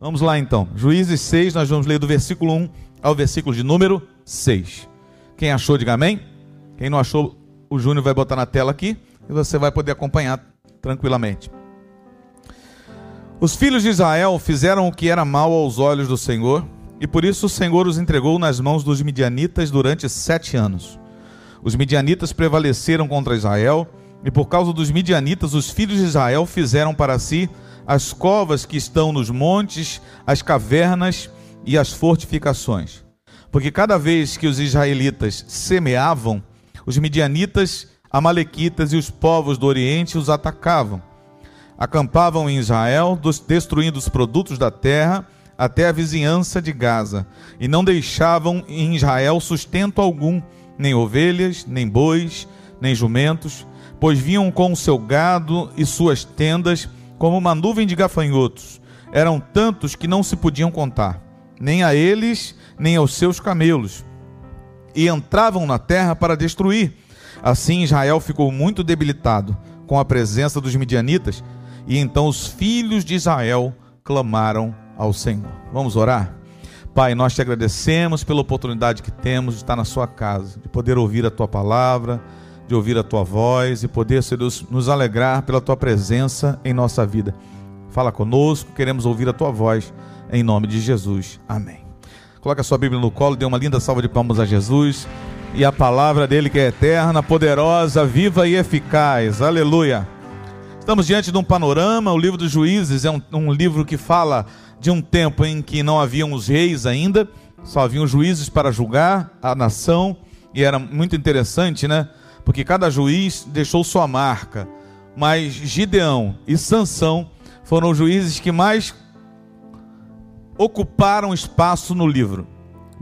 Vamos lá então. Juízes 6, nós vamos ler do versículo 1 ao versículo de número 6. Quem achou, diga amém. Quem não achou, o Júnior vai botar na tela aqui e você vai poder acompanhar tranquilamente. Os filhos de Israel fizeram o que era mal aos olhos do Senhor, e por isso o Senhor os entregou nas mãos dos midianitas durante sete anos. Os midianitas prevaleceram contra Israel, e por causa dos midianitas, os filhos de Israel fizeram para si as covas que estão nos montes, as cavernas e as fortificações. Porque cada vez que os israelitas semeavam, os midianitas, amalequitas e os povos do Oriente os atacavam acampavam em Israel, destruindo os produtos da terra até a vizinhança de Gaza, e não deixavam em Israel sustento algum, nem ovelhas, nem bois, nem jumentos, pois vinham com o seu gado e suas tendas como uma nuvem de gafanhotos. Eram tantos que não se podiam contar, nem a eles, nem aos seus camelos. E entravam na terra para destruir. Assim Israel ficou muito debilitado com a presença dos midianitas e então os filhos de Israel clamaram ao Senhor. Vamos orar? Pai, nós te agradecemos pela oportunidade que temos de estar na Sua casa, de poder ouvir a Tua palavra, de ouvir a Tua voz e poder, Senhor Deus, nos alegrar pela Tua presença em nossa vida. Fala conosco, queremos ouvir a Tua voz, em nome de Jesus. Amém. Coloque a sua Bíblia no colo, dê uma linda salva de palmas a Jesus e a palavra dele que é eterna, poderosa, viva e eficaz. Aleluia. Estamos diante de um panorama. O livro dos Juízes é um, um livro que fala de um tempo em que não haviam os reis ainda, só haviam juízes para julgar a nação, e era muito interessante, né? Porque cada juiz deixou sua marca. Mas Gideão e Sansão foram os juízes que mais ocuparam espaço no livro.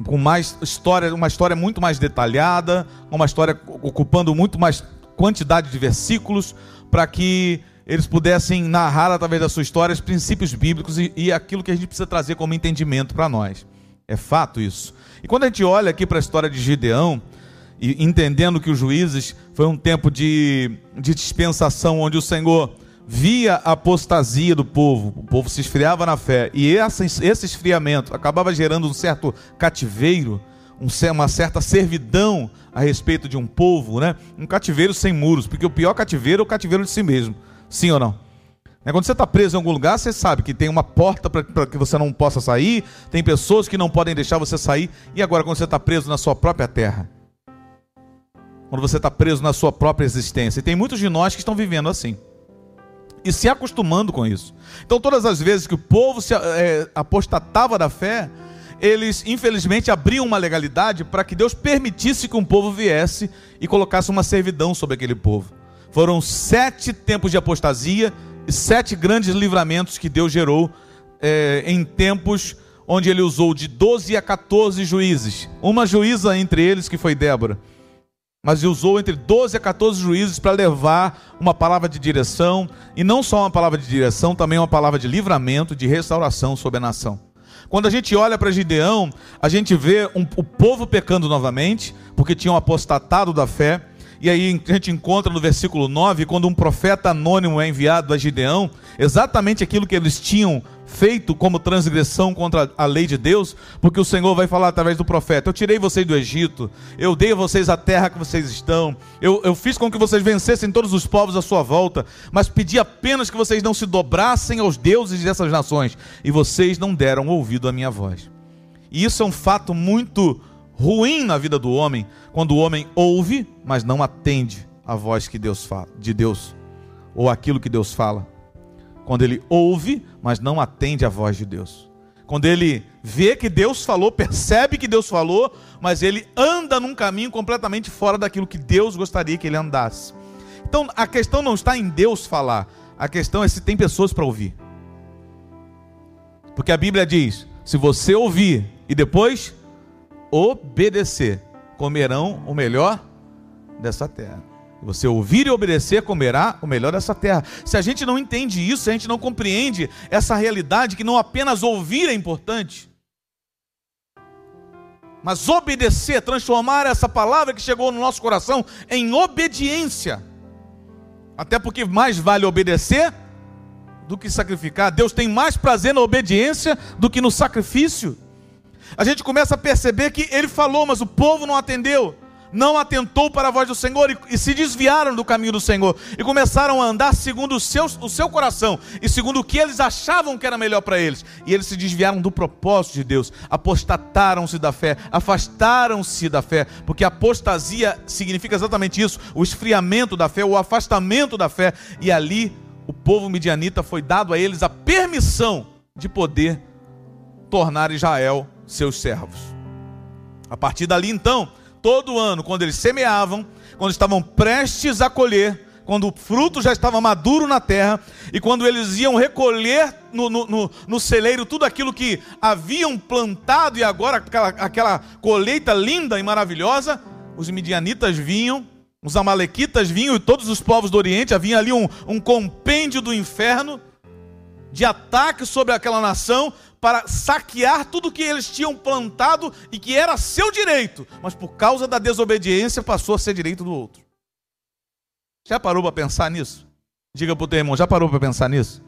Com mais história, uma história muito mais detalhada, uma história ocupando muito mais quantidade de versículos, para que eles pudessem narrar através da sua história os princípios bíblicos e, e aquilo que a gente precisa trazer como entendimento para nós. É fato isso. E quando a gente olha aqui para a história de Gideão, e entendendo que os juízes foi um tempo de, de dispensação onde o Senhor via a apostasia do povo, o povo se esfriava na fé, e essa, esse esfriamento acabava gerando um certo cativeiro, um, uma certa servidão a respeito de um povo, né? um cativeiro sem muros, porque o pior cativeiro é o cativeiro de si mesmo. Sim ou não? É quando você está preso em algum lugar, você sabe que tem uma porta para que você não possa sair, tem pessoas que não podem deixar você sair. E agora, quando você está preso na sua própria terra? Quando você está preso na sua própria existência. E tem muitos de nós que estão vivendo assim. E se acostumando com isso. Então, todas as vezes que o povo se é, apostatava da fé, eles infelizmente abriam uma legalidade para que Deus permitisse que um povo viesse e colocasse uma servidão sobre aquele povo. Foram sete tempos de apostasia e sete grandes livramentos que Deus gerou é, em tempos onde ele usou de 12 a 14 juízes. Uma juíza entre eles, que foi Débora. Mas usou entre 12 a 14 juízes para levar uma palavra de direção, e não só uma palavra de direção, também uma palavra de livramento, de restauração sobre a nação. Quando a gente olha para Gideão, a gente vê um, o povo pecando novamente, porque tinham apostatado da fé. E aí a gente encontra no versículo 9, quando um profeta anônimo é enviado a Gideão, exatamente aquilo que eles tinham feito como transgressão contra a lei de Deus, porque o Senhor vai falar através do profeta: Eu tirei vocês do Egito, eu dei a vocês a terra que vocês estão, eu, eu fiz com que vocês vencessem todos os povos à sua volta, mas pedi apenas que vocês não se dobrassem aos deuses dessas nações, e vocês não deram ouvido à minha voz. E isso é um fato muito ruim na vida do homem, quando o homem ouve, mas não atende a voz que Deus fala, de Deus, ou aquilo que Deus fala. Quando ele ouve, mas não atende a voz de Deus. Quando ele vê que Deus falou, percebe que Deus falou, mas ele anda num caminho completamente fora daquilo que Deus gostaria que ele andasse. Então a questão não está em Deus falar, a questão é se tem pessoas para ouvir. Porque a Bíblia diz: se você ouvir e depois obedecer, comerão o melhor dessa terra. Você ouvir e obedecer, comerá o melhor dessa terra. Se a gente não entende isso, se a gente não compreende essa realidade, que não apenas ouvir é importante, mas obedecer, transformar essa palavra que chegou no nosso coração em obediência. Até porque mais vale obedecer do que sacrificar. Deus tem mais prazer na obediência do que no sacrifício. A gente começa a perceber que ele falou, mas o povo não atendeu não atentou para a voz do Senhor e, e, se desviaram do caminho do Senhor e começaram a andar segundo o seu, o seu coração e segundo o que eles achavam que era melhor para eles. E eles se desviaram do propósito de Deus, apostataram-se da fé, afastaram-se da fé, porque apostasia significa exatamente isso: o esfriamento da fé, o afastamento da fé. E ali o povo midianita foi dado a eles a permissão de poder tornar Israel seus servos. A partir dali então todo ano, quando eles semeavam, quando estavam prestes a colher, quando o fruto já estava maduro na terra, e quando eles iam recolher no, no, no, no celeiro tudo aquilo que haviam plantado, e agora aquela, aquela colheita linda e maravilhosa, os midianitas vinham, os amalequitas vinham, e todos os povos do Oriente, havia ali um, um compêndio do inferno, de ataque sobre aquela nação, para saquear tudo que eles tinham plantado e que era seu direito, mas por causa da desobediência passou a ser direito do outro. Já parou para pensar nisso? Diga para o teu irmão, já parou para pensar nisso?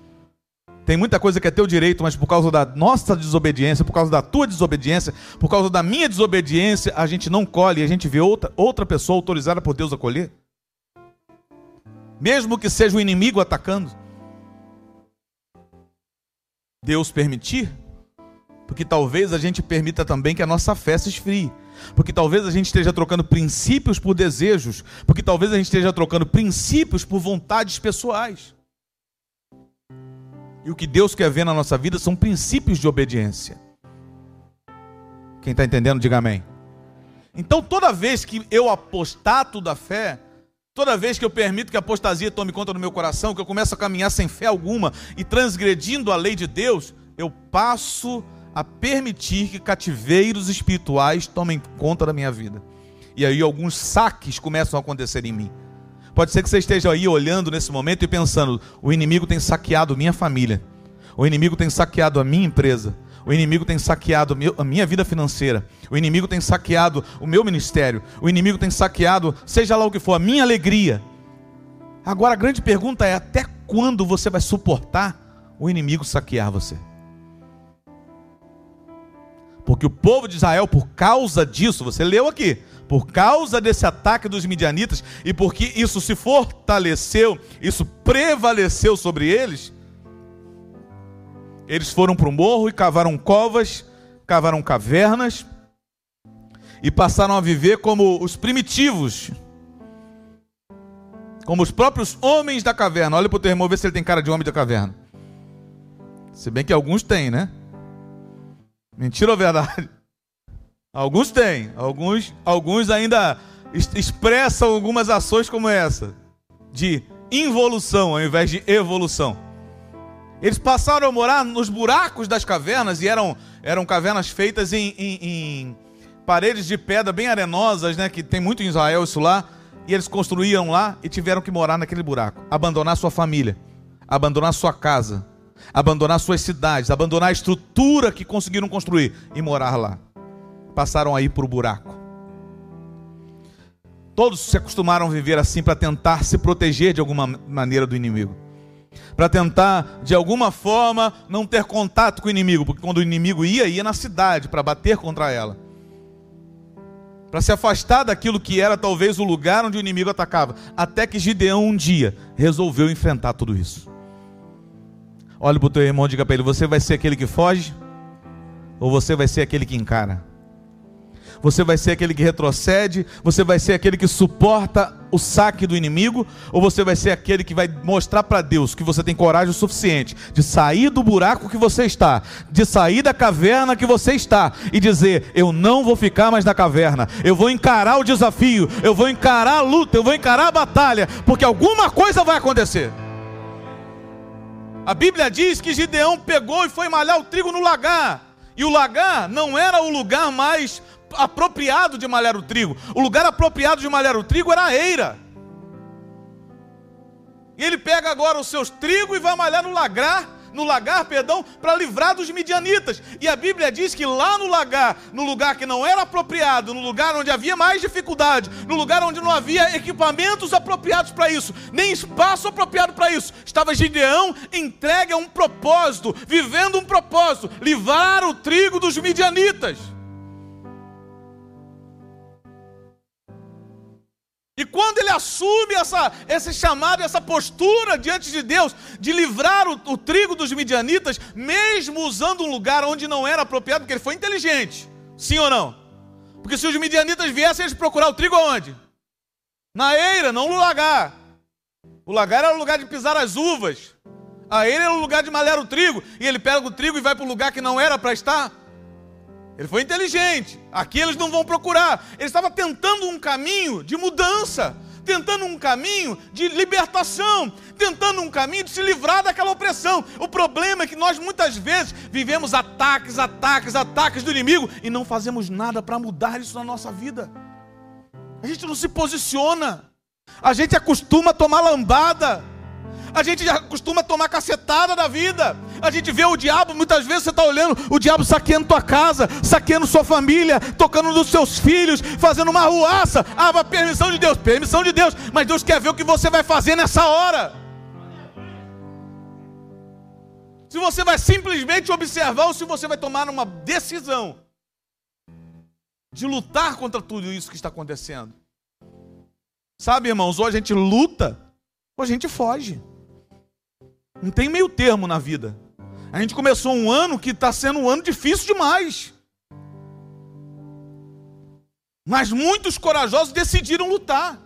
Tem muita coisa que é teu direito, mas por causa da nossa desobediência, por causa da tua desobediência, por causa da minha desobediência, a gente não colhe e a gente vê outra, outra pessoa autorizada por Deus a colher. Mesmo que seja o inimigo atacando. Deus permitir, porque talvez a gente permita também que a nossa fé se esfrie. Porque talvez a gente esteja trocando princípios por desejos, porque talvez a gente esteja trocando princípios por vontades pessoais. E o que Deus quer ver na nossa vida são princípios de obediência. Quem está entendendo, diga amém. Então, toda vez que eu apostato da fé, Toda vez que eu permito que a apostasia tome conta do meu coração, que eu começo a caminhar sem fé alguma e transgredindo a lei de Deus, eu passo a permitir que cativeiros espirituais tomem conta da minha vida. E aí alguns saques começam a acontecer em mim. Pode ser que você esteja aí olhando nesse momento e pensando: o inimigo tem saqueado minha família, o inimigo tem saqueado a minha empresa, o inimigo tem saqueado a minha vida financeira. O inimigo tem saqueado o meu ministério. O inimigo tem saqueado, seja lá o que for, a minha alegria. Agora a grande pergunta é: até quando você vai suportar o inimigo saquear você? Porque o povo de Israel, por causa disso, você leu aqui, por causa desse ataque dos midianitas e porque isso se fortaleceu, isso prevaleceu sobre eles, eles foram para o morro e cavaram covas, cavaram cavernas e passaram a viver como os primitivos, como os próprios homens da caverna. Olha para o teu irmão, ver se ele tem cara de homem da caverna. Se bem que alguns têm, né? Mentira ou verdade? Alguns têm, alguns, alguns ainda expressam algumas ações como essa, de involução ao invés de evolução. Eles passaram a morar nos buracos das cavernas e eram, eram cavernas feitas em, em, em paredes de pedra bem arenosas, né? Que tem muito em Israel isso lá. E eles construíam lá e tiveram que morar naquele buraco, abandonar sua família, abandonar sua casa, abandonar suas cidades, abandonar a estrutura que conseguiram construir e morar lá. Passaram aí por o buraco. Todos se acostumaram a viver assim para tentar se proteger de alguma maneira do inimigo para tentar de alguma forma não ter contato com o inimigo, porque quando o inimigo ia, ia na cidade para bater contra ela. Para se afastar daquilo que era talvez o lugar onde o inimigo atacava, até que Gideão um dia resolveu enfrentar tudo isso. Olhe para o teu irmão e diga para ele: você vai ser aquele que foge ou você vai ser aquele que encara? Você vai ser aquele que retrocede? Você vai ser aquele que suporta o saque do inimigo? Ou você vai ser aquele que vai mostrar para Deus que você tem coragem o suficiente de sair do buraco que você está, de sair da caverna que você está e dizer: Eu não vou ficar mais na caverna, eu vou encarar o desafio, eu vou encarar a luta, eu vou encarar a batalha, porque alguma coisa vai acontecer. A Bíblia diz que Gideão pegou e foi malhar o trigo no lagar. E o lagar não era o lugar mais apropriado de malhar o trigo. O lugar apropriado de malhar o trigo era a eira. E ele pega agora os seus trigos e vai malhar no lagrar, no lagar, perdão, para livrar dos midianitas. E a Bíblia diz que lá no lagar, no lugar que não era apropriado, no lugar onde havia mais dificuldade, no lugar onde não havia equipamentos apropriados para isso, nem espaço apropriado para isso, estava Gideão entregue a um propósito, vivendo um propósito, livrar o trigo dos midianitas. E quando ele assume essa, esse chamado, essa postura diante de Deus, de livrar o, o, trigo dos midianitas, mesmo usando um lugar onde não era apropriado, porque ele foi inteligente. Sim ou não? Porque se os midianitas viessem, eles procurar o trigo aonde? Na eira, não no lagar. O lagar era o lugar de pisar as uvas. A eira era o lugar de malhar o trigo. E ele pega o trigo e vai para o lugar que não era para estar. Ele foi inteligente. Aqui eles não vão procurar. Ele estava tentando um caminho de mudança, tentando um caminho de libertação, tentando um caminho de se livrar daquela opressão. O problema é que nós muitas vezes vivemos ataques, ataques, ataques do inimigo e não fazemos nada para mudar isso na nossa vida. A gente não se posiciona. A gente acostuma a tomar lambada. A gente já costuma tomar cacetada da vida. A gente vê o diabo, muitas vezes você está olhando o diabo saqueando tua casa, saqueando sua família, tocando nos seus filhos, fazendo uma ruaça. Ah, permissão de Deus, permissão de Deus. Mas Deus quer ver o que você vai fazer nessa hora. Se você vai simplesmente observar ou se você vai tomar uma decisão de lutar contra tudo isso que está acontecendo. Sabe, irmãos, ou a gente luta ou a gente foge. Não tem meio termo na vida. A gente começou um ano que está sendo um ano difícil demais. Mas muitos corajosos decidiram lutar.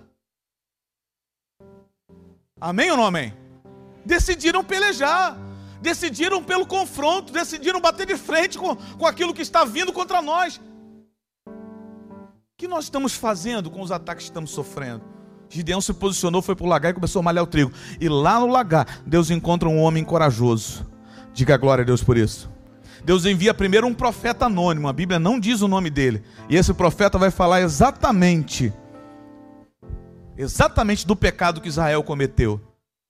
Amém ou não amém? Decidiram pelejar, decidiram pelo confronto, decidiram bater de frente com, com aquilo que está vindo contra nós. O que nós estamos fazendo com os ataques que estamos sofrendo? Gideão se posicionou, foi para o lagar e começou a malhar o trigo. E lá no lagar, Deus encontra um homem corajoso. Diga glória a Deus por isso. Deus envia primeiro um profeta anônimo, a Bíblia não diz o nome dele. E esse profeta vai falar exatamente, exatamente do pecado que Israel cometeu.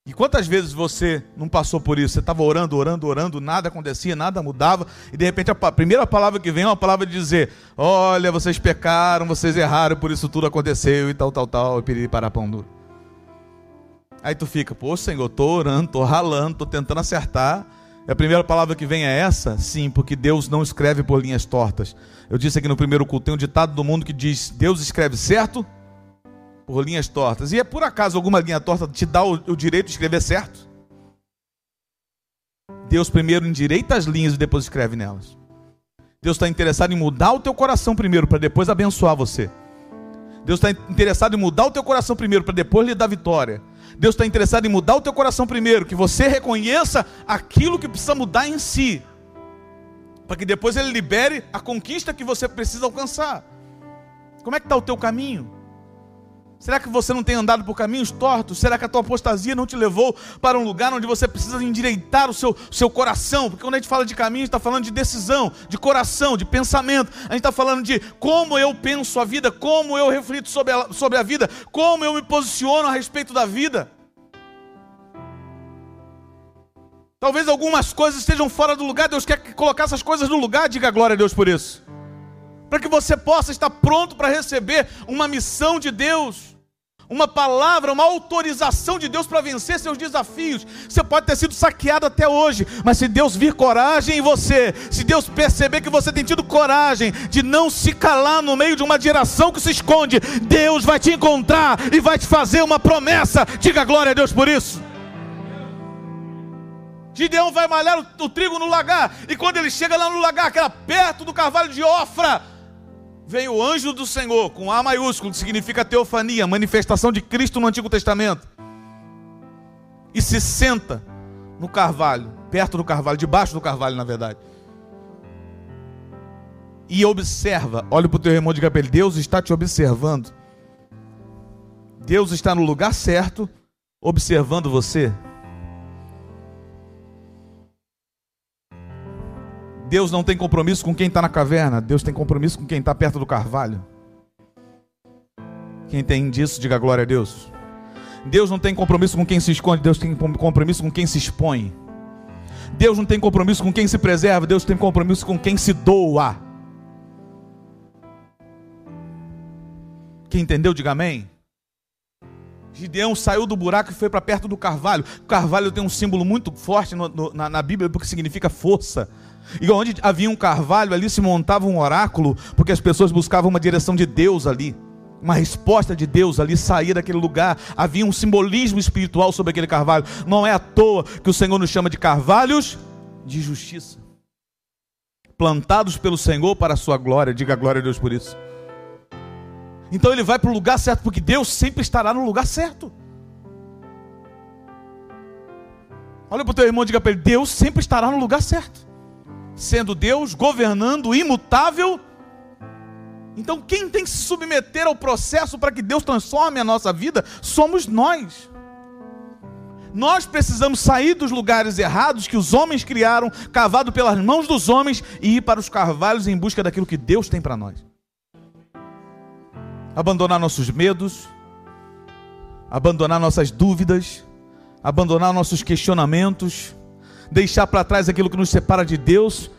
E quantas vezes você não passou por isso? Você estava orando, orando, orando, nada acontecia, nada mudava, e de repente a primeira palavra que vem é uma palavra de dizer: Olha, vocês pecaram, vocês erraram, por isso tudo aconteceu, e tal, tal, tal, e piriri para pão duro. Aí tu fica, pô, Senhor, tô orando, tô ralando, tô tentando acertar. E a primeira palavra que vem é essa? Sim, porque Deus não escreve por linhas tortas. Eu disse aqui no primeiro culto, tem um ditado do mundo que diz: Deus escreve certo por linhas tortas. E é por acaso alguma linha torta te dá o, o direito de escrever certo? Deus primeiro endireita as linhas e depois escreve nelas. Deus está interessado em mudar o teu coração primeiro, para depois abençoar você. Deus está interessado em mudar o teu coração primeiro, para depois lhe dar vitória. Deus está interessado em mudar o teu coração primeiro, que você reconheça aquilo que precisa mudar em si, para que depois Ele libere a conquista que você precisa alcançar. Como é que está o teu caminho? Será que você não tem andado por caminhos tortos? Será que a tua apostasia não te levou para um lugar onde você precisa endireitar o seu, seu coração? Porque quando a gente fala de caminho, a gente está falando de decisão, de coração, de pensamento. A gente está falando de como eu penso a vida, como eu reflito sobre a, sobre a vida, como eu me posiciono a respeito da vida. Talvez algumas coisas estejam fora do lugar, Deus quer colocar essas coisas no lugar, diga glória a Deus por isso. Para que você possa estar pronto para receber uma missão de Deus uma palavra, uma autorização de Deus para vencer seus desafios. Você pode ter sido saqueado até hoje, mas se Deus vir coragem em você, se Deus perceber que você tem tido coragem de não se calar no meio de uma geração que se esconde, Deus vai te encontrar e vai te fazer uma promessa. Diga glória a Deus por isso. Gideão vai malhar o, trigo no lagar, e quando ele chega lá no lagar, que era perto do carvalho de Ofra, vem o anjo do Senhor, com A maiúsculo, que significa teofania, manifestação de Cristo no Antigo Testamento, e se senta no carvalho, perto do carvalho, debaixo do carvalho, na verdade. E observa, olha para o teu irmão de cabelo, Deus está te observando. Deus está no lugar certo, observando você. Deus não tem compromisso com quem está na caverna, Deus tem compromisso com quem está perto do carvalho. Quem tem disso, diga glória a Deus. Deus não tem compromisso com quem se esconde, Deus tem compromisso com quem se expõe. Deus não tem compromisso com quem se preserva, Deus tem compromisso com quem se doa. Quem entendeu, diga amém. Gideão saiu do buraco e foi para perto do carvalho. O carvalho tem um símbolo muito forte no, no, na, na Bíblia porque significa força. E onde havia um carvalho, ali se montava um oráculo, porque as pessoas buscavam uma direção de Deus ali, uma resposta de Deus ali, sair daquele lugar. Havia um simbolismo espiritual sobre aquele carvalho. Não é à toa que o Senhor nos chama de carvalhos de justiça, plantados pelo Senhor para a sua glória. Diga glória a Deus por isso. Então ele vai para o lugar certo, porque Deus sempre estará no lugar certo. Olha para o teu irmão e diga para ele: Deus sempre estará no lugar certo. Sendo Deus, governando, imutável. Então, quem tem que se submeter ao processo para que Deus transforme a nossa vida somos nós. Nós precisamos sair dos lugares errados que os homens criaram, cavado pelas mãos dos homens, e ir para os carvalhos em busca daquilo que Deus tem para nós abandonar nossos medos, abandonar nossas dúvidas, abandonar nossos questionamentos, deixar para trás aquilo que nos separa de Deus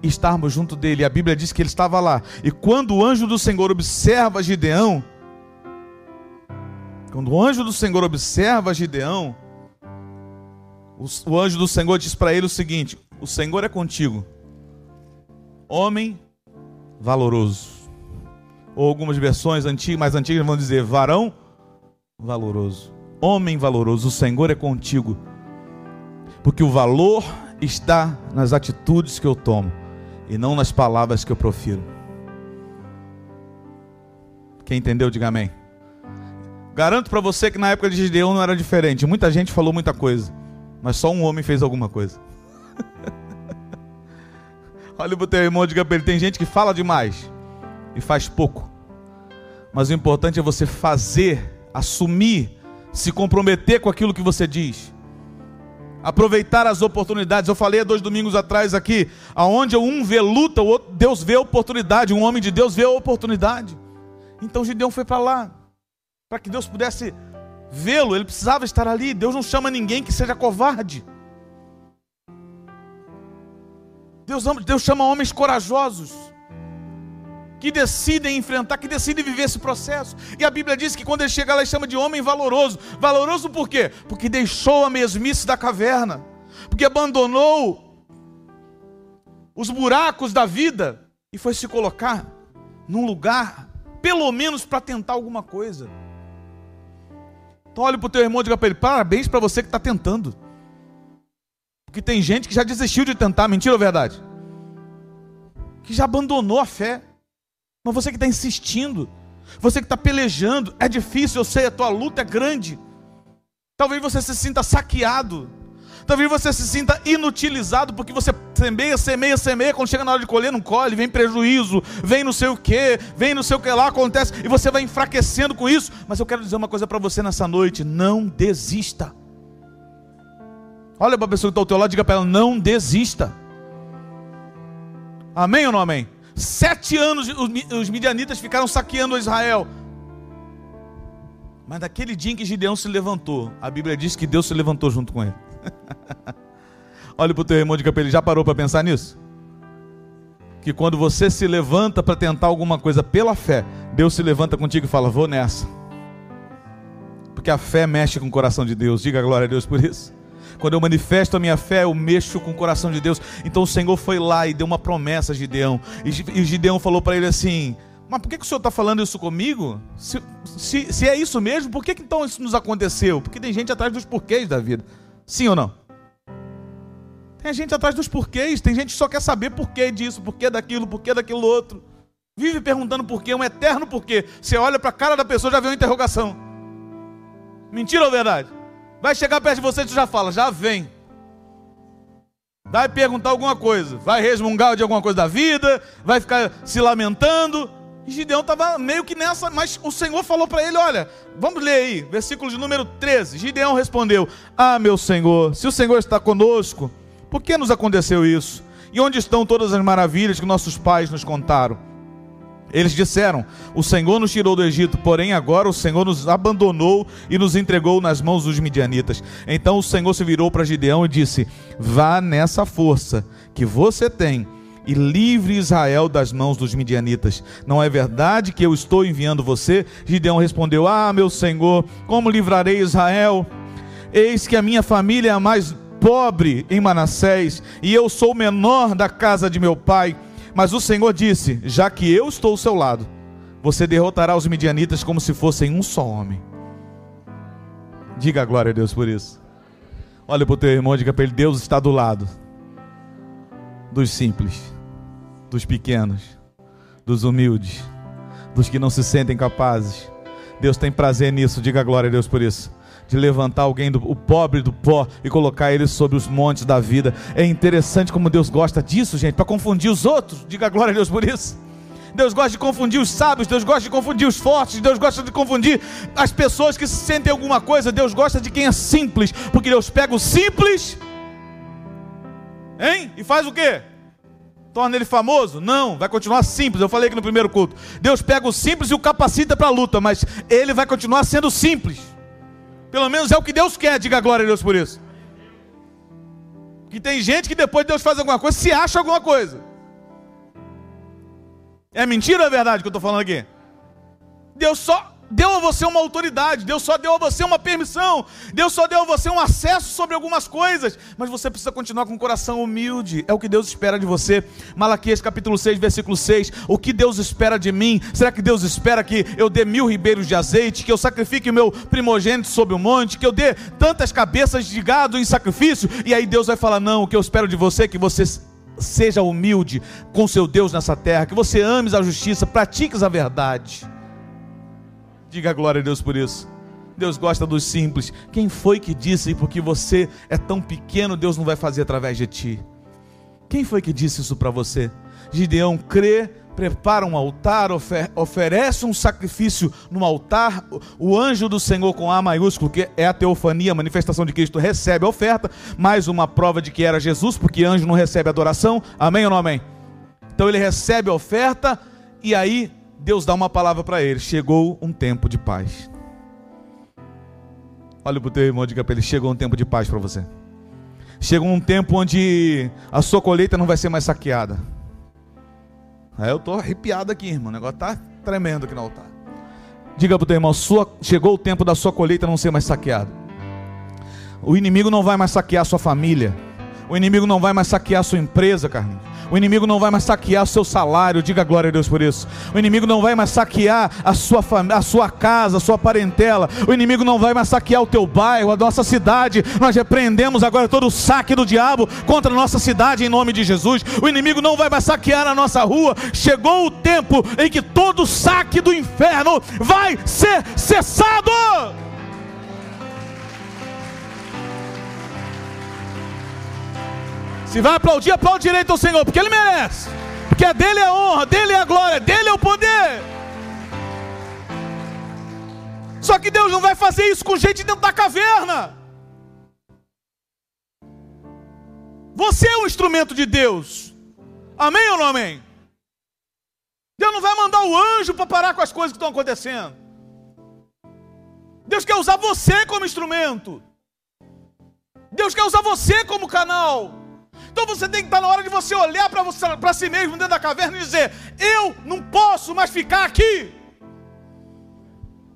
e estarmos junto dele. A Bíblia diz que ele estava lá. E quando o anjo do Senhor observa Gideão, quando o anjo do Senhor observa Gideão, o, anjo do Senhor diz para ele o seguinte: O Senhor é contigo, homem valoroso ou algumas versões antigas, mais antigas vão dizer varão valoroso, homem valoroso, o Senhor é contigo. Porque o valor está nas atitudes que eu tomo e não nas palavras que eu profiro. Quem entendeu, diga amém. Garanto para você que na época de Gideão não era diferente. Muita gente falou muita coisa, mas só um homem fez alguma coisa. Olha para o teu irmão diga para ele: tem gente que fala demais, e faz pouco. Mas o importante é você fazer, assumir, se comprometer com aquilo que você diz. Aproveitar as oportunidades. Eu falei há dois domingos atrás aqui, aonde um vê luta, o outro, Deus vê oportunidade. Um homem de Deus vê oportunidade. Então Gideão foi para lá, para que Deus pudesse vê-lo. Ele precisava estar ali. Deus não chama ninguém que seja covarde. Deus, Deus chama homens corajosos que decidem enfrentar, que decidem viver esse processo. E a Bíblia diz que quando ele chega lá, ele chama de homem valoroso. Valoroso por quê? Porque deixou a mesmice da caverna, porque abandonou os buracos da vida e foi se colocar num lugar, pelo menos para tentar alguma coisa. Então olhe para o teu irmão e diga para ele: parabéns para você que está tentando. Porque tem gente que já desistiu de tentar, mentira ou verdade? Que já abandonou a fé. Mas você que está insistindo, você que está pelejando, é difícil, eu sei, a tua luta é grande. Talvez você se sinta saqueado. Talvez você se sinta inutilizado porque você semeia, semeia, semeia. Quando chega na hora de colher, não colhe, vem prejuízo, vem não sei o que, vem não sei o que lá, acontece, e você vai enfraquecendo com isso. Mas eu quero dizer uma coisa para você nessa noite: não desista. Olha para a pessoa que está ao teu lado, diga para ela: não desista. Amém ou não amém? Sete anos os midianitas ficaram saqueando Israel. Mas naquele dia em que Gideão se levantou, a Bíblia diz que Deus se levantou junto com ele. Olha para o teu irmão de capelho, já parou para pensar nisso? Que quando você se levanta para tentar alguma coisa pela fé, Deus se levanta contigo e fala: Vou nessa. Porque a fé mexe com o coração de Deus. Diga glória a Deus por isso. Quando eu manifesto a minha fé, eu mexo com o coração de Deus. Então o Senhor foi lá e deu uma promessa a Gideão. E Gideão falou para ele assim: Mas por que, que o Senhor está falando isso comigo? Se, se, se, é isso mesmo, por que, que então isso nos aconteceu? Porque tem gente atrás dos porquês da vida. Sim ou não? Tem gente atrás dos porquês. Tem gente que só quer saber porquê disso, porquê daquilo, porquê daquilo outro. Vive perguntando porquê, um eterno porquê. Você olha para a cara da pessoa já vê uma interrogação. Mentira ou verdade? Vai chegar perto de você e tu já fala, já vem. Vai perguntar alguma coisa, vai resmungar de alguma coisa da vida, vai ficar se lamentando. E Gideão estava meio que nessa, mas o Senhor falou para ele: Olha, vamos ler aí, versículo de número 13. Gideão respondeu: Ah, meu Senhor, se o Senhor está conosco, por que nos aconteceu isso? E onde estão todas as maravilhas que nossos pais nos contaram? Eles disseram: O Senhor nos tirou do Egito, porém agora o Senhor nos abandonou e nos entregou nas mãos dos midianitas. Então o Senhor se virou para Gideão e disse: Vá nessa força que você tem e livre Israel das mãos dos midianitas. Não é verdade que eu estou enviando você? Gideão respondeu: Ah, meu senhor, como livrarei Israel? Eis que a minha família é a mais pobre em Manassés, e eu sou o menor da casa de meu pai. Mas o Senhor disse: Já que eu estou ao seu lado, você derrotará os midianitas como se fossem um só homem. Diga a glória a Deus por isso. Olha para o teu irmão e diga para ele: Deus está do lado dos simples dos pequenos, dos humildes, dos que não se sentem capazes. Deus tem prazer nisso, diga glória a Deus por isso. De levantar alguém, do, o pobre do pó, e colocar ele sobre os montes da vida. É interessante como Deus gosta disso, gente, para confundir os outros. Diga glória a Deus por isso. Deus gosta de confundir os sábios, Deus gosta de confundir os fortes, Deus gosta de confundir as pessoas que se sentem alguma coisa, Deus gosta de quem é simples, porque Deus pega o simples, hein? E faz o quê? torna ele famoso? Não, vai continuar simples. Eu falei aqui no primeiro culto. Deus pega o simples e o capacita para a luta, mas ele vai continuar sendo simples. Pelo menos é o que Deus quer, diga glória a Deus por isso. Que tem gente que depois de Deus faz alguma coisa, se acha alguma coisa. É mentira ou é verdade que eu estou falando aqui? Deus só deu a você uma autoridade, Deus só deu a você uma permissão, Deus só deu a você um acesso sobre algumas coisas, mas você precisa continuar com o coração humilde, é o que Deus espera de você. Malaquias capítulo 6, versículo 6: O que Deus espera de mim? Será que Deus espera que eu dê mil ribeiros de azeite, que eu sacrifique o meu primogênito sobre o monte, que eu dê tantas cabeças de gado em sacrifício? E aí Deus vai falar: Não, o que eu espero de você é que você seja humilde com seu Deus nessa terra, que você ames a justiça, pratiques a verdade. Diga glória a Deus por isso. Deus gosta dos simples. Quem foi que disse porque você é tão pequeno, Deus não vai fazer através de ti? Quem foi que disse isso para você? Gideão crê, prepara um altar, ofer oferece um sacrifício no altar. O anjo do Senhor com A maiúsculo, que é a teofania, a manifestação de Cristo, recebe a oferta. Mais uma prova de que era Jesus, porque anjo não recebe adoração. Amém ou não amém? Então ele recebe a oferta e aí Deus dá uma palavra para ele: chegou um tempo de paz. Olha para o teu irmão e diga para ele: chegou um tempo de paz para você. Chegou um tempo onde a sua colheita não vai ser mais saqueada. Aí eu estou arrepiado aqui, irmão. O negócio está tremendo aqui no altar. Diga para o teu irmão: sua, chegou o tempo da sua colheita não ser mais saqueada. O inimigo não vai mais saquear a sua família. O inimigo não vai mais saquear a sua empresa, Carlinhos. O inimigo não vai mais saquear seu salário, diga glória a Deus por isso. O inimigo não vai mais saquear a sua, a sua casa, a sua parentela. O inimigo não vai mais saquear o teu bairro, a nossa cidade. Nós repreendemos agora todo o saque do diabo contra a nossa cidade em nome de Jesus. O inimigo não vai mais saquear a nossa rua. Chegou o tempo em que todo saque do inferno vai ser cessado. Se vai aplaudir, aplaude direito ao Senhor, porque Ele merece. Porque é dele a honra, dele é a glória, dele é o poder. Só que Deus não vai fazer isso com gente dentro da caverna. Você é um instrumento de Deus. Amém ou não amém? Deus não vai mandar o anjo para parar com as coisas que estão acontecendo. Deus quer usar você como instrumento. Deus quer usar você como canal. Então você tem que estar na hora de você olhar para si mesmo dentro da caverna e dizer: Eu não posso mais ficar aqui.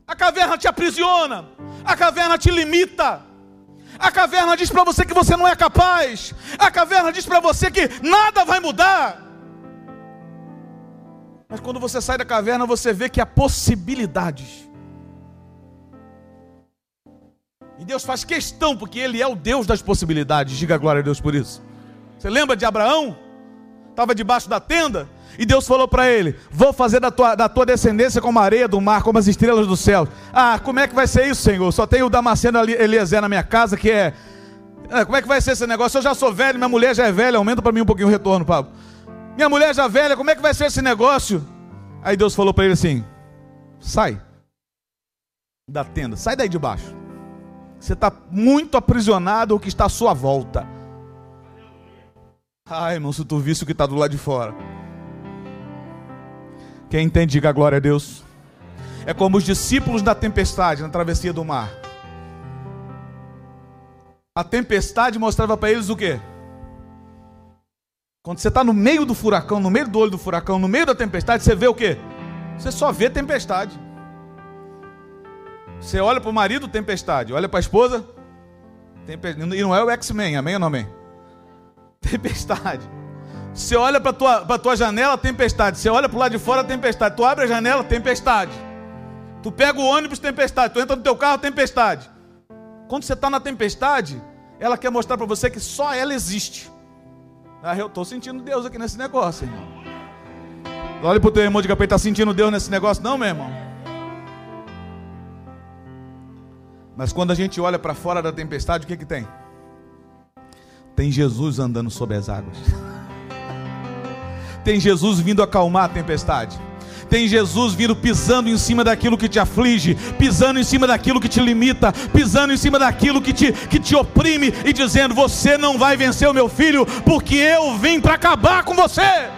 A caverna te aprisiona, a caverna te limita. A caverna diz para você que você não é capaz. A caverna diz para você que nada vai mudar. Mas quando você sai da caverna, você vê que há possibilidades. E Deus faz questão, porque Ele é o Deus das possibilidades. Diga glória a Deus por isso. Você lembra de Abraão? Estava debaixo da tenda. E Deus falou para ele: Vou fazer da tua, da tua descendência como a areia do mar, como as estrelas do céu. Ah, como é que vai ser isso, Senhor? Só tem o Damasceno Eliezer na minha casa, que é. Ah, como é que vai ser esse negócio? Eu já sou velho, minha mulher já é velha. Aumenta para mim um pouquinho o retorno, Pablo. Minha mulher já é velha, como é que vai ser esse negócio? Aí Deus falou para ele assim: Sai da tenda, sai daí de baixo. Você está muito aprisionado ao que está à sua volta. Ai, irmão, se tu visse o que está do lado de fora. Quem entende, diga glória a Deus. É como os discípulos da tempestade na travessia do mar. A tempestade mostrava para eles o quê? Quando você está no meio do furacão, no meio do olho do furacão, no meio da tempestade, você vê o quê? Você só vê tempestade. Você olha para o marido, tempestade. Olha para a esposa, tempestade. E não é o X-Men, amém ou não amém? Tempestade. Você olha para tua, a tua janela, tempestade. Você olha para o lado de fora, tempestade. Tu abre a janela, tempestade. Tu pega o ônibus, tempestade. Tu entra no teu carro, tempestade. Quando você está na tempestade, ela quer mostrar para você que só ela existe. Ah, eu estou sentindo Deus aqui nesse negócio, irmão. Olha para o teu irmão de capeta, está sentindo Deus nesse negócio? Não, meu irmão. Mas quando a gente olha para fora da tempestade, o que, que tem? Tem Jesus andando sobre as águas. Tem Jesus vindo acalmar a tempestade. Tem Jesus vindo pisando em cima daquilo que te aflige, pisando em cima daquilo que te limita, pisando em cima daquilo que te, que te oprime e dizendo: Você não vai vencer o meu filho, porque eu vim para acabar com você.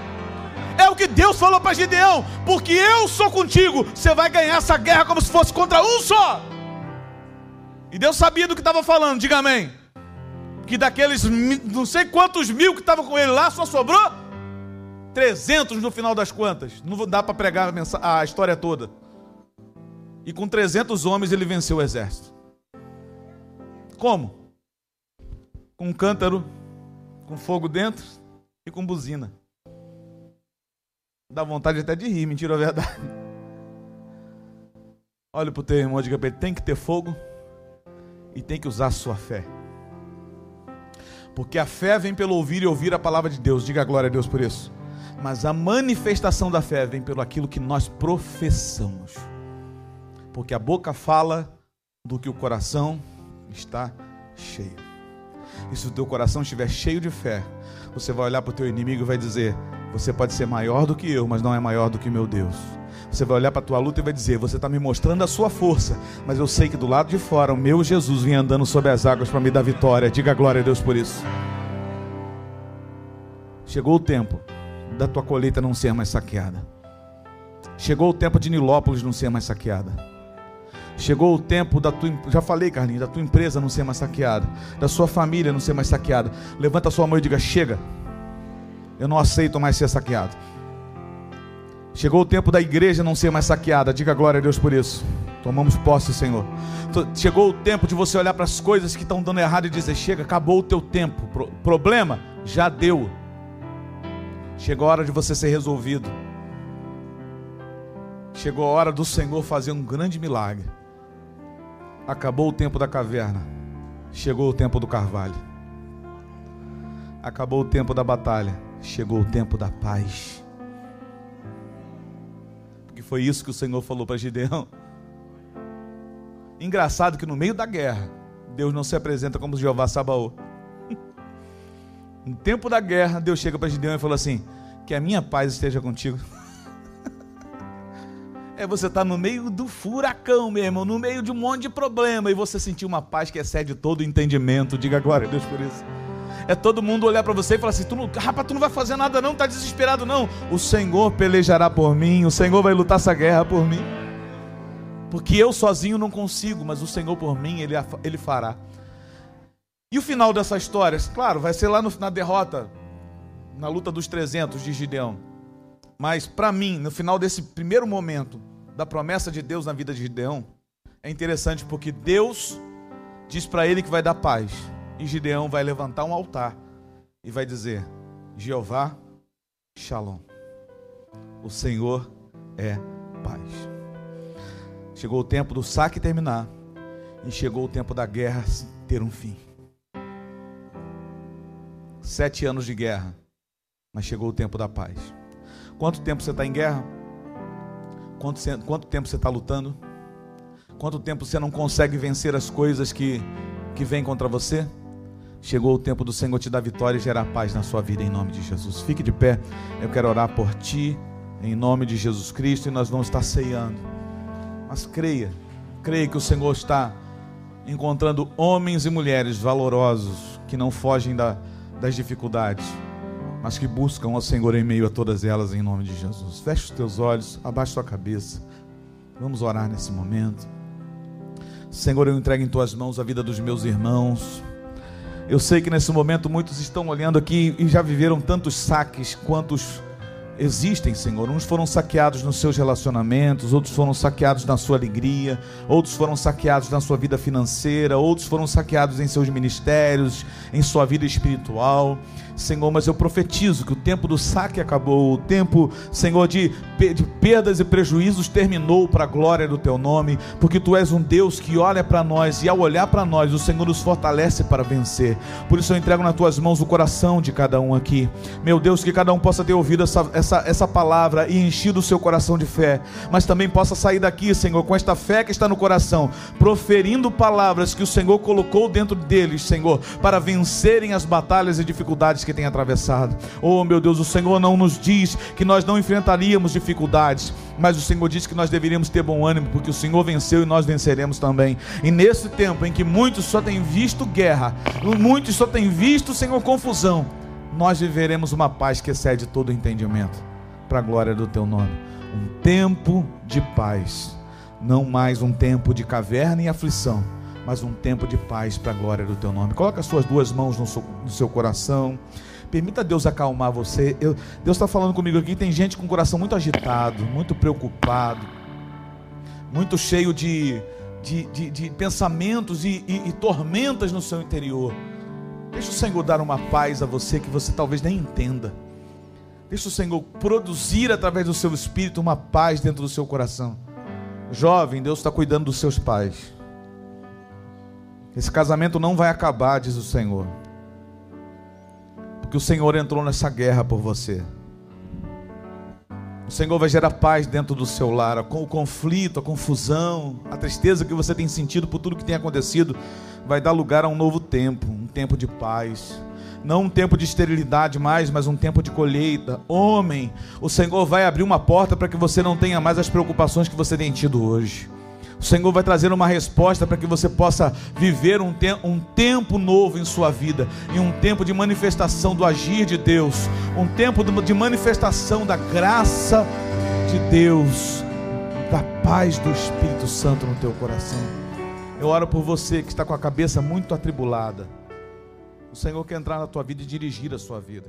É o que Deus falou para Gideão: Porque eu sou contigo, você vai ganhar essa guerra como se fosse contra um só. E Deus sabia do que estava falando, diga amém. Que daqueles não sei quantos mil que estavam com ele lá, só sobrou 300 no final das contas. Não dá para pregar a história toda. E com 300 homens ele venceu o exército. Como? Com um cântaro, com fogo dentro e com buzina. Dá vontade até de rir, mentira ou é verdade. Olha para o teu irmão e diga tem que ter fogo e tem que usar a sua fé. Porque a fé vem pelo ouvir e ouvir a palavra de Deus. Diga glória a Deus por isso. Mas a manifestação da fé vem pelo aquilo que nós professamos. Porque a boca fala do que o coração está cheio. E se o teu coração estiver cheio de fé, você vai olhar para o teu inimigo e vai dizer: Você pode ser maior do que eu, mas não é maior do que meu Deus. Você vai olhar para a tua luta e vai dizer: Você está me mostrando a sua força, mas eu sei que do lado de fora o meu Jesus vem andando sobre as águas para me dar vitória. Diga glória a Deus por isso. Chegou o tempo da tua colheita não ser mais saqueada. Chegou o tempo de Nilópolis não ser mais saqueada. Chegou o tempo da tua, já falei, Carlinhos, da tua empresa não ser mais saqueada, da sua família não ser mais saqueada. Levanta a sua mão e diga: chega. Eu não aceito mais ser saqueado. Chegou o tempo da igreja não ser mais saqueada. Diga glória a Deus por isso. Tomamos posse, Senhor. Chegou o tempo de você olhar para as coisas que estão dando errado e dizer: chega, acabou o teu tempo. Pro problema já deu. Chegou a hora de você ser resolvido. Chegou a hora do Senhor fazer um grande milagre. Acabou o tempo da caverna. Chegou o tempo do carvalho. Acabou o tempo da batalha. Chegou o tempo da paz. Foi isso que o Senhor falou para Gideão. Engraçado que no meio da guerra, Deus não se apresenta como Jeová Sabaoth. No tempo da guerra, Deus chega para Gideão e fala assim: Que a minha paz esteja contigo. É você estar tá no meio do furacão mesmo, no meio de um monte de problema, e você sentir uma paz que excede todo o entendimento. Diga glória a Deus por isso. É todo mundo olhar para você e falar assim: tu não, rapaz, tu não vai fazer nada, não, tá desesperado, não. O Senhor pelejará por mim, o Senhor vai lutar essa guerra por mim. Porque eu sozinho não consigo, mas o Senhor por mim, Ele, ele fará. E o final dessa história? Claro, vai ser lá no, na derrota, na luta dos 300 de Gideão. Mas para mim, no final desse primeiro momento da promessa de Deus na vida de Gideão, é interessante porque Deus diz para ele que vai dar paz. E Gideão vai levantar um altar e vai dizer: Jeová, Shalom. O Senhor é paz. Chegou o tempo do saque terminar e chegou o tempo da guerra ter um fim. Sete anos de guerra, mas chegou o tempo da paz. Quanto tempo você está em guerra? Quanto, quanto tempo você está lutando? Quanto tempo você não consegue vencer as coisas que, que vêm contra você? Chegou o tempo do Senhor te dar vitória e gerar paz na sua vida, em nome de Jesus. Fique de pé, eu quero orar por ti, em nome de Jesus Cristo, e nós vamos estar ceando. Mas creia, creia que o Senhor está encontrando homens e mulheres valorosos que não fogem da das dificuldades, mas que buscam ao Senhor em meio a todas elas, em nome de Jesus. Feche os teus olhos, abaixe tua cabeça. Vamos orar nesse momento. Senhor, eu entrego em tuas mãos a vida dos meus irmãos. Eu sei que nesse momento muitos estão olhando aqui e já viveram tantos saques quantos existem, Senhor. Uns foram saqueados nos seus relacionamentos, outros foram saqueados na sua alegria, outros foram saqueados na sua vida financeira, outros foram saqueados em seus ministérios, em sua vida espiritual. Senhor, mas eu profetizo que o tempo do saque acabou, o tempo, Senhor, de, perdas e prejuízos terminou para a glória do teu nome, porque tu és um Deus que olha para nós e ao olhar para nós, o Senhor nos fortalece para vencer. Por isso eu entrego nas tuas mãos o coração de cada um aqui. Meu Deus, que cada um possa ter ouvido essa, essa, essa palavra e enchido o seu coração de fé, mas também possa sair daqui, Senhor, com esta fé que está no coração, proferindo palavras que o Senhor colocou dentro deles, Senhor, para vencerem as batalhas e dificuldades que que tem atravessado. Oh, meu Deus, o Senhor não nos diz que nós não enfrentaríamos dificuldades, mas o Senhor diz que nós deveríamos ter bom ânimo, porque o Senhor venceu e nós venceremos também. E nesse tempo em que muitos só têm visto guerra, muitos só têm visto, Senhor, confusão, nós viveremos uma paz que excede todo entendimento, para a glória do teu nome. Um tempo de paz, não mais um tempo de caverna e aflição mas um tempo de paz para a glória do teu nome. Coloca as suas duas mãos no seu, no seu coração. Permita Deus acalmar você. Eu, Deus está falando comigo aqui. Tem gente com o coração muito agitado, muito preocupado, muito cheio de, de, de, de pensamentos e, e, e tormentas no seu interior. Deixa o Senhor dar uma paz a você que você talvez nem entenda. Deixa o Senhor produzir através do seu espírito uma paz dentro do seu coração. Jovem, Deus está cuidando dos seus pais. Esse casamento não vai acabar, diz o Senhor. Porque o Senhor entrou nessa guerra por você. O Senhor vai gerar paz dentro do seu lar. Com o conflito, a confusão, a tristeza que você tem sentido por tudo que tem acontecido, vai dar lugar a um novo tempo, um tempo de paz. Não um tempo de esterilidade mais, mas um tempo de colheita. Homem, o Senhor vai abrir uma porta para que você não tenha mais as preocupações que você tem tido hoje. O Senhor vai trazer uma resposta para que você possa viver um, te um tempo novo em sua vida, e um tempo de manifestação do agir de Deus, um tempo de manifestação da graça de Deus, da paz do Espírito Santo no teu coração. Eu oro por você que está com a cabeça muito atribulada. O Senhor quer entrar na tua vida e dirigir a sua vida.